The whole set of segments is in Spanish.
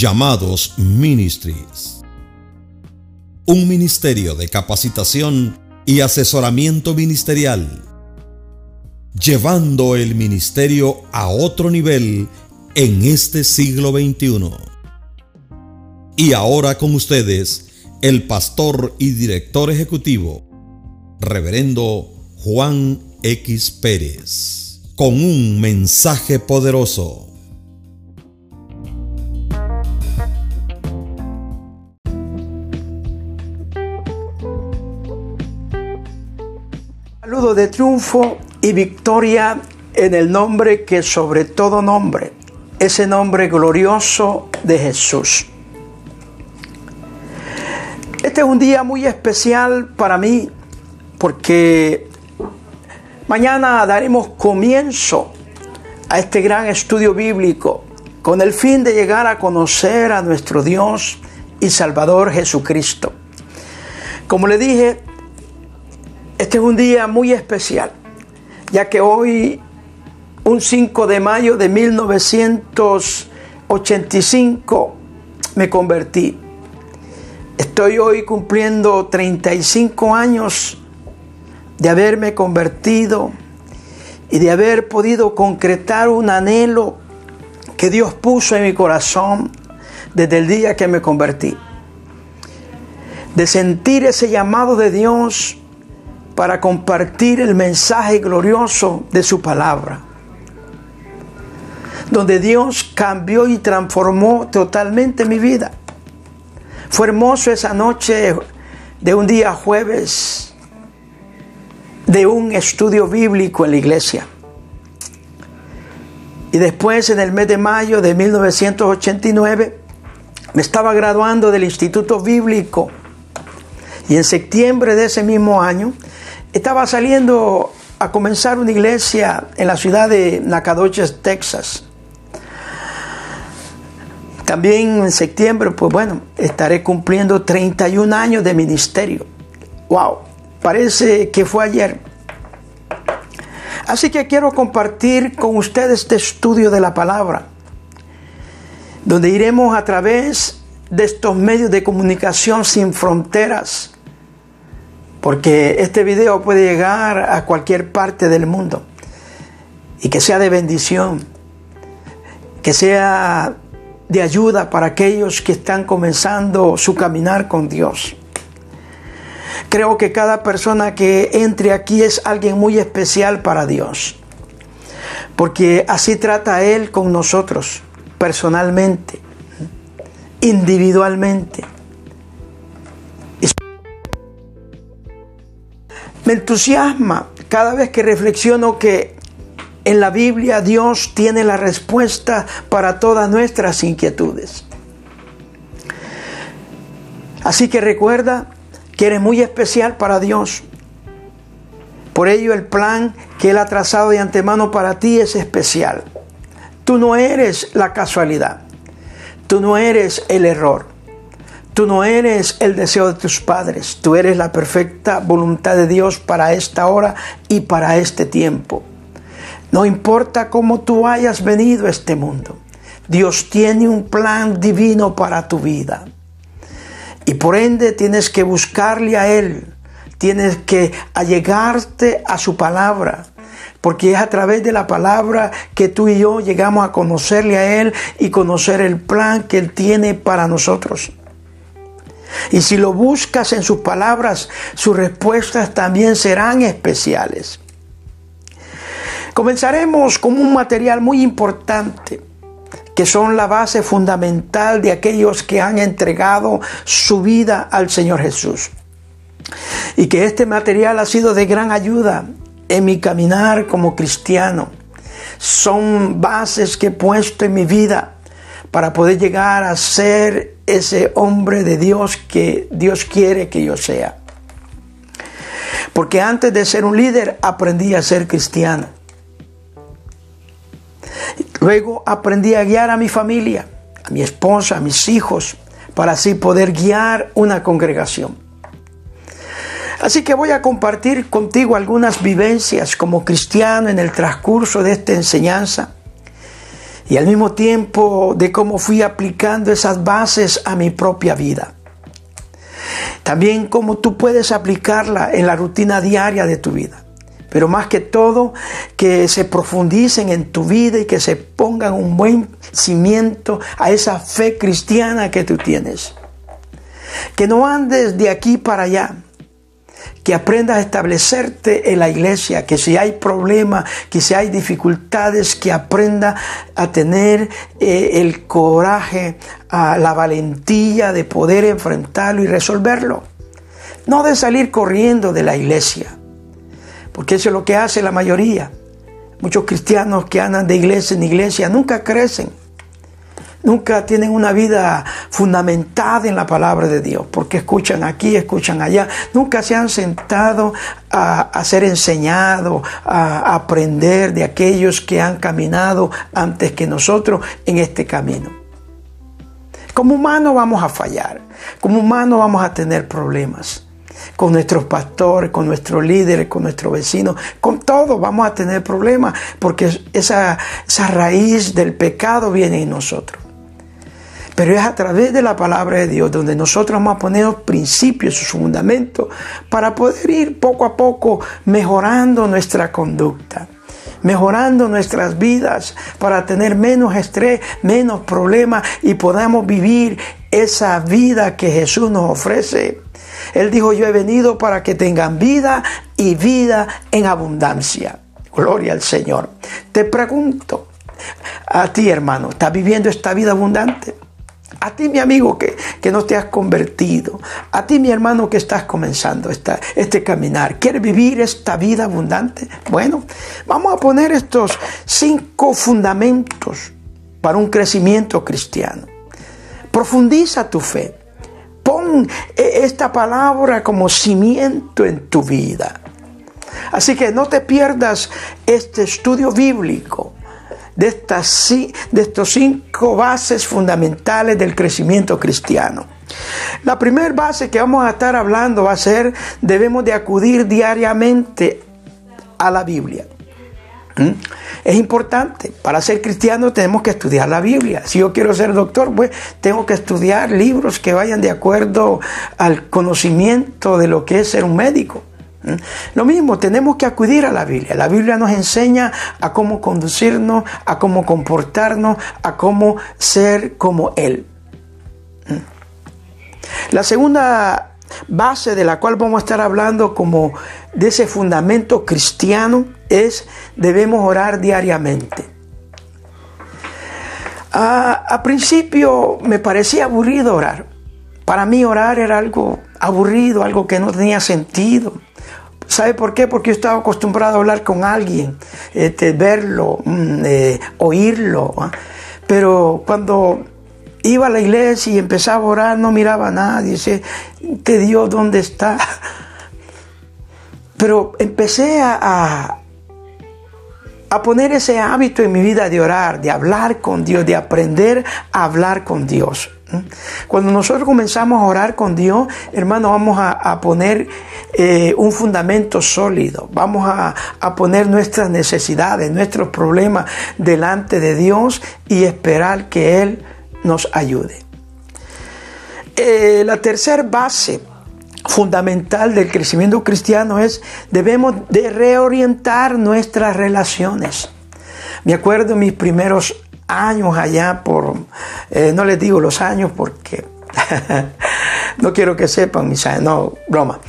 Llamados Ministries. Un ministerio de capacitación y asesoramiento ministerial, llevando el ministerio a otro nivel en este siglo XXI. Y ahora con ustedes, el pastor y director ejecutivo, reverendo Juan X Pérez, con un mensaje poderoso. De triunfo y victoria en el nombre que sobre todo nombre, ese nombre glorioso de Jesús. Este es un día muy especial para mí porque mañana daremos comienzo a este gran estudio bíblico con el fin de llegar a conocer a nuestro Dios y Salvador Jesucristo. Como le dije, este es un día muy especial, ya que hoy, un 5 de mayo de 1985, me convertí. Estoy hoy cumpliendo 35 años de haberme convertido y de haber podido concretar un anhelo que Dios puso en mi corazón desde el día que me convertí. De sentir ese llamado de Dios para compartir el mensaje glorioso de su palabra, donde Dios cambió y transformó totalmente mi vida. Fue hermoso esa noche de un día jueves de un estudio bíblico en la iglesia. Y después, en el mes de mayo de 1989, me estaba graduando del Instituto Bíblico. Y en septiembre de ese mismo año, estaba saliendo a comenzar una iglesia en la ciudad de Nacogdoches, Texas. También en septiembre, pues bueno, estaré cumpliendo 31 años de ministerio. ¡Wow! Parece que fue ayer. Así que quiero compartir con ustedes este estudio de la palabra, donde iremos a través de estos medios de comunicación sin fronteras, porque este video puede llegar a cualquier parte del mundo y que sea de bendición, que sea de ayuda para aquellos que están comenzando su caminar con Dios. Creo que cada persona que entre aquí es alguien muy especial para Dios, porque así trata Él con nosotros, personalmente, individualmente. Me entusiasma cada vez que reflexiono que en la Biblia Dios tiene la respuesta para todas nuestras inquietudes. Así que recuerda que eres muy especial para Dios. Por ello el plan que Él ha trazado de antemano para ti es especial. Tú no eres la casualidad. Tú no eres el error. Tú no eres el deseo de tus padres. Tú eres la perfecta voluntad de Dios para esta hora y para este tiempo. No importa cómo tú hayas venido a este mundo, Dios tiene un plan divino para tu vida. Y por ende tienes que buscarle a Él, tienes que allegarte a su palabra, porque es a través de la palabra que tú y yo llegamos a conocerle a Él y conocer el plan que Él tiene para nosotros. Y si lo buscas en sus palabras, sus respuestas también serán especiales. Comenzaremos con un material muy importante que son la base fundamental de aquellos que han entregado su vida al Señor Jesús. Y que este material ha sido de gran ayuda en mi caminar como cristiano. Son bases que he puesto en mi vida para poder llegar a ser ese hombre de Dios que Dios quiere que yo sea. Porque antes de ser un líder aprendí a ser cristiano. Luego aprendí a guiar a mi familia, a mi esposa, a mis hijos, para así poder guiar una congregación. Así que voy a compartir contigo algunas vivencias como cristiano en el transcurso de esta enseñanza y al mismo tiempo de cómo fui aplicando esas bases a mi propia vida. También cómo tú puedes aplicarla en la rutina diaria de tu vida. Pero más que todo, que se profundicen en tu vida y que se pongan un buen cimiento a esa fe cristiana que tú tienes. Que no andes de aquí para allá, que aprendas a establecerte en la iglesia, que si hay problemas, que si hay dificultades, que aprenda a tener eh, el coraje, la valentía de poder enfrentarlo y resolverlo. No de salir corriendo de la iglesia, porque eso es lo que hace la mayoría. Muchos cristianos que andan de iglesia en iglesia nunca crecen nunca tienen una vida fundamentada en la palabra de Dios, porque escuchan aquí, escuchan allá, nunca se han sentado a, ser enseñados, a, aprender de aquellos que han caminado antes que nosotros en este camino. Como humanos vamos a fallar, como humanos vamos a tener problemas con nuestros pastores, con nuestros líderes, con nuestros vecinos, con todos vamos a tener problemas porque esa, esa raíz del pecado viene en nosotros. Pero es a través de la palabra de Dios donde nosotros vamos a poner los principios, sus fundamentos, para poder ir poco a poco mejorando nuestra conducta, mejorando nuestras vidas, para tener menos estrés, menos problemas y podamos vivir esa vida que Jesús nos ofrece. Él dijo, yo he venido para que tengan vida y vida en abundancia. Gloria al Señor. Te pregunto, a ti hermano, ¿estás viviendo esta vida abundante? A ti, mi amigo, que, no te has convertido. A ti, mi hermano, que estás comenzando este caminar. ¿Quieres vivir esta vida abundante? Bueno, vamos a poner estos cinco fundamentos para un crecimiento cristiano. Profundiza tu fe. Pon eh, esta palabra como cimiento en tu vida. Así que no te pierdas este estudio bíblico de, estas, estos cinco bases fundamentales del crecimiento cristiano. La primera base que vamos a estar hablando va a ser, debemos de acudir diariamente a la Biblia. ¿Mm? Es importante, para ser cristiano tenemos que estudiar la Biblia. Si yo quiero ser doctor, pues tengo que estudiar libros que vayan de acuerdo al conocimiento de lo que es ser un médico. ¿Mm? Lo mismo, tenemos que acudir a la Biblia. La Biblia nos enseña a cómo conducirnos, a cómo comportarnos, a cómo ser como Él. ¿Mm? La segunda base de la cual vamos a estar hablando como de ese fundamento cristiano es debemos orar diariamente. a principio me parecía aburrido orar. Para mí orar era algo aburrido, algo que no tenía sentido. ¿Sabe por qué? Porque yo estaba acostumbrado a hablar con alguien, este, verlo, mm, eh, oírlo. ¿ah? Pero cuando iba a la iglesia y empezaba a orar, no miraba a nadie. Dice, ¿qué Dios dónde está? Pero empecé a, a poner ese hábito en mi vida de orar, de hablar con Dios, de aprender a hablar con Dios. Cuando nosotros comenzamos a orar con Dios, hermano, vamos a, poner eh, un fundamento sólido, vamos a, poner nuestras necesidades, nuestros problemas delante de Dios y esperar que Él nos ayude. Eh, la tercera base fundamental del crecimiento cristiano es debemos de reorientar nuestras relaciones. Me acuerdo mis primeros años allá por, eh, no les digo los años porque no quiero que sepan mis años, no, broma.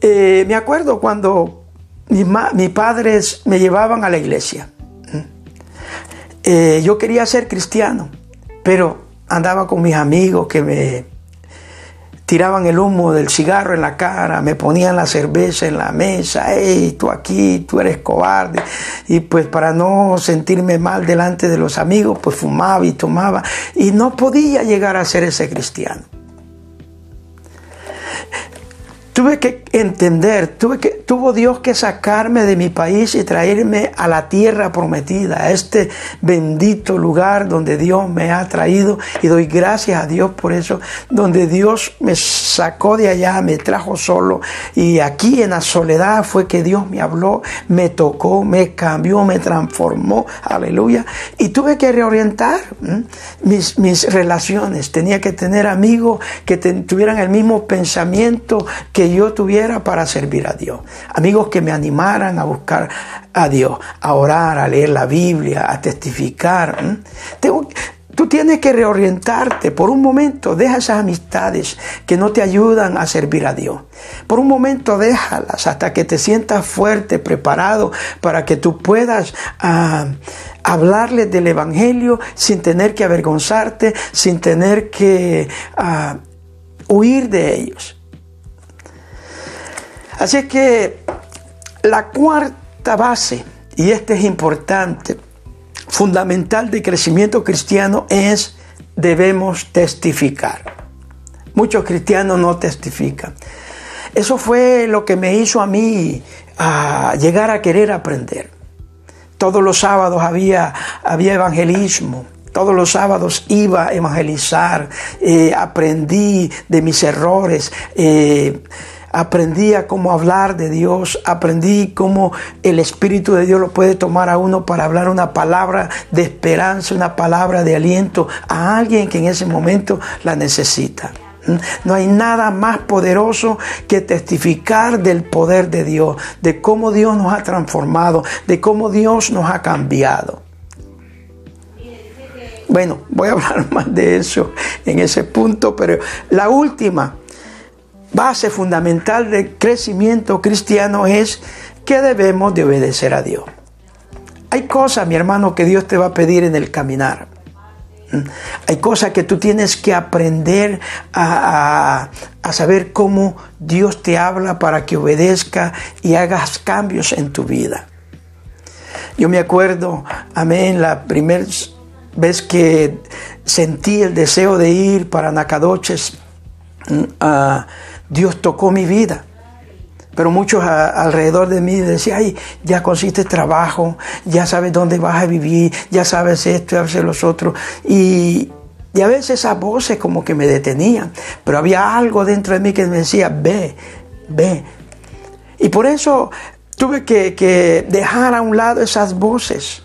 Eh, me acuerdo cuando mis, padres me llevaban a la iglesia. Eh, yo quería ser cristiano, pero andaba con mis amigos que me tiraban el humo del cigarro en la cara, me ponían la cerveza en la mesa, hey, tú aquí, tú eres cobarde. Y pues para no sentirme mal delante de los amigos, pues fumaba y tomaba. Y no podía llegar a ser ese cristiano. Tuve que entender, tuve que, tuvo Dios que sacarme de mi país y traerme a la tierra prometida, a este bendito lugar donde Dios me ha traído. Y doy gracias a Dios por eso, donde Dios me sacó de allá, me trajo solo. Y aquí en la soledad fue que Dios me habló, me tocó, me cambió, me transformó, aleluya, y tuve que reorientar mis, mis relaciones, tenía que tener amigos que tuvieran el mismo pensamiento que yo tuviera para servir a Dios. Amigos que me animaran a buscar a Dios, a orar, a leer la Biblia, a testificar. Tú tienes que reorientarte. Por un momento deja esas amistades que no te ayudan a servir a Dios. Por un momento déjalas hasta que te sientas fuerte, preparado para que tú puedas ah, hablarles del Evangelio sin tener que avergonzarte, sin tener que ah, huir de ellos. Así que la cuarta base, y este es importante, fundamental de crecimiento cristiano es debemos testificar. Muchos cristianos no testifican. Eso fue lo que me hizo a mí a llegar a querer aprender. Todos los sábados había, había evangelismo. Todos los sábados iba a evangelizar. Eh, aprendí de mis errores. Eh, aprendí a cómo hablar de Dios, aprendí cómo el Espíritu de Dios lo puede tomar a uno para hablar una palabra de esperanza, una palabra de aliento a alguien que en ese momento la necesita. No hay nada más poderoso que testificar del poder de Dios, de cómo Dios nos ha transformado, de cómo Dios nos ha cambiado. Bueno, voy a hablar más de eso en ese punto, pero la última base fundamental del crecimiento cristiano es que debemos de obedecer a Dios. Hay cosas, mi hermano, que Dios te va a pedir en el caminar. ¿Mm? Hay cosas que tú tienes que aprender a, a, saber cómo Dios te habla para que obedezca y hagas cambios en tu vida. Yo me acuerdo, amén, la primera vez que sentí el deseo de ir para Nacadoches, a Dios tocó mi vida. Pero muchos alrededor de mí decían, ay, ya consiste trabajo, ya sabes dónde vas a vivir, ya sabes esto, ya sabes los otros. Y, a veces esas voces como que me detenían, pero había algo dentro de mí que me decía, ve, ve. Y por eso tuve que, dejar a un lado esas voces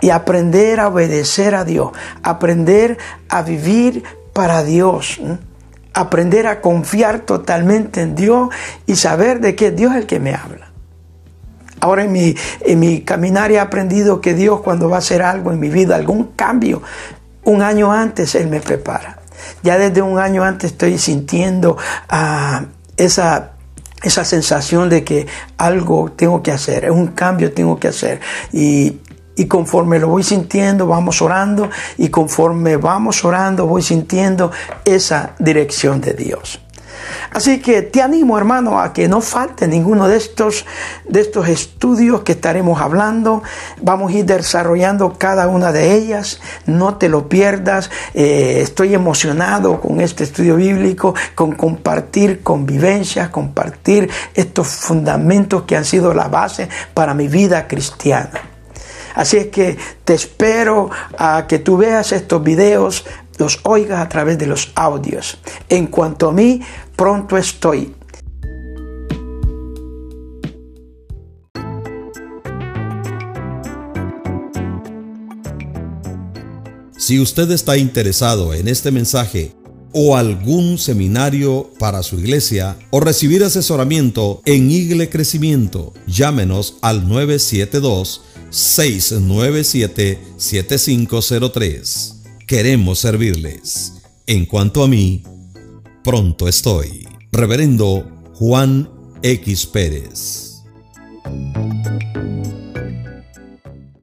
y aprender a obedecer a Dios, aprender a vivir para Dios aprender a confiar totalmente en Dios y saber de que Dios es el que me habla. Ahora en mi, en mi caminar he aprendido que Dios cuando va a hacer algo en mi vida, algún cambio, un año antes Él me prepara. Ya desde un año antes estoy sintiendo ah, esa, esa sensación de que algo tengo que hacer, un cambio tengo que hacer. Y y conforme lo voy sintiendo, vamos orando. Y conforme vamos orando, voy sintiendo esa dirección de Dios. Así que te animo, hermano, a que no falte ninguno de estos, de estos estudios que estaremos hablando. Vamos a ir desarrollando cada una de ellas. No te lo pierdas. Eh, estoy emocionado con este estudio bíblico, con compartir convivencia, compartir estos fundamentos que han sido la base para mi vida cristiana. Así es que te espero a que tú veas estos videos, los oigas a través de los audios. En cuanto a mí, pronto estoy. Si usted está interesado en este mensaje o algún seminario para su iglesia o recibir asesoramiento en Igle Crecimiento, llámenos al 972 697-7503. Queremos servirles. En cuanto a mí, pronto estoy. Reverendo Juan X Pérez.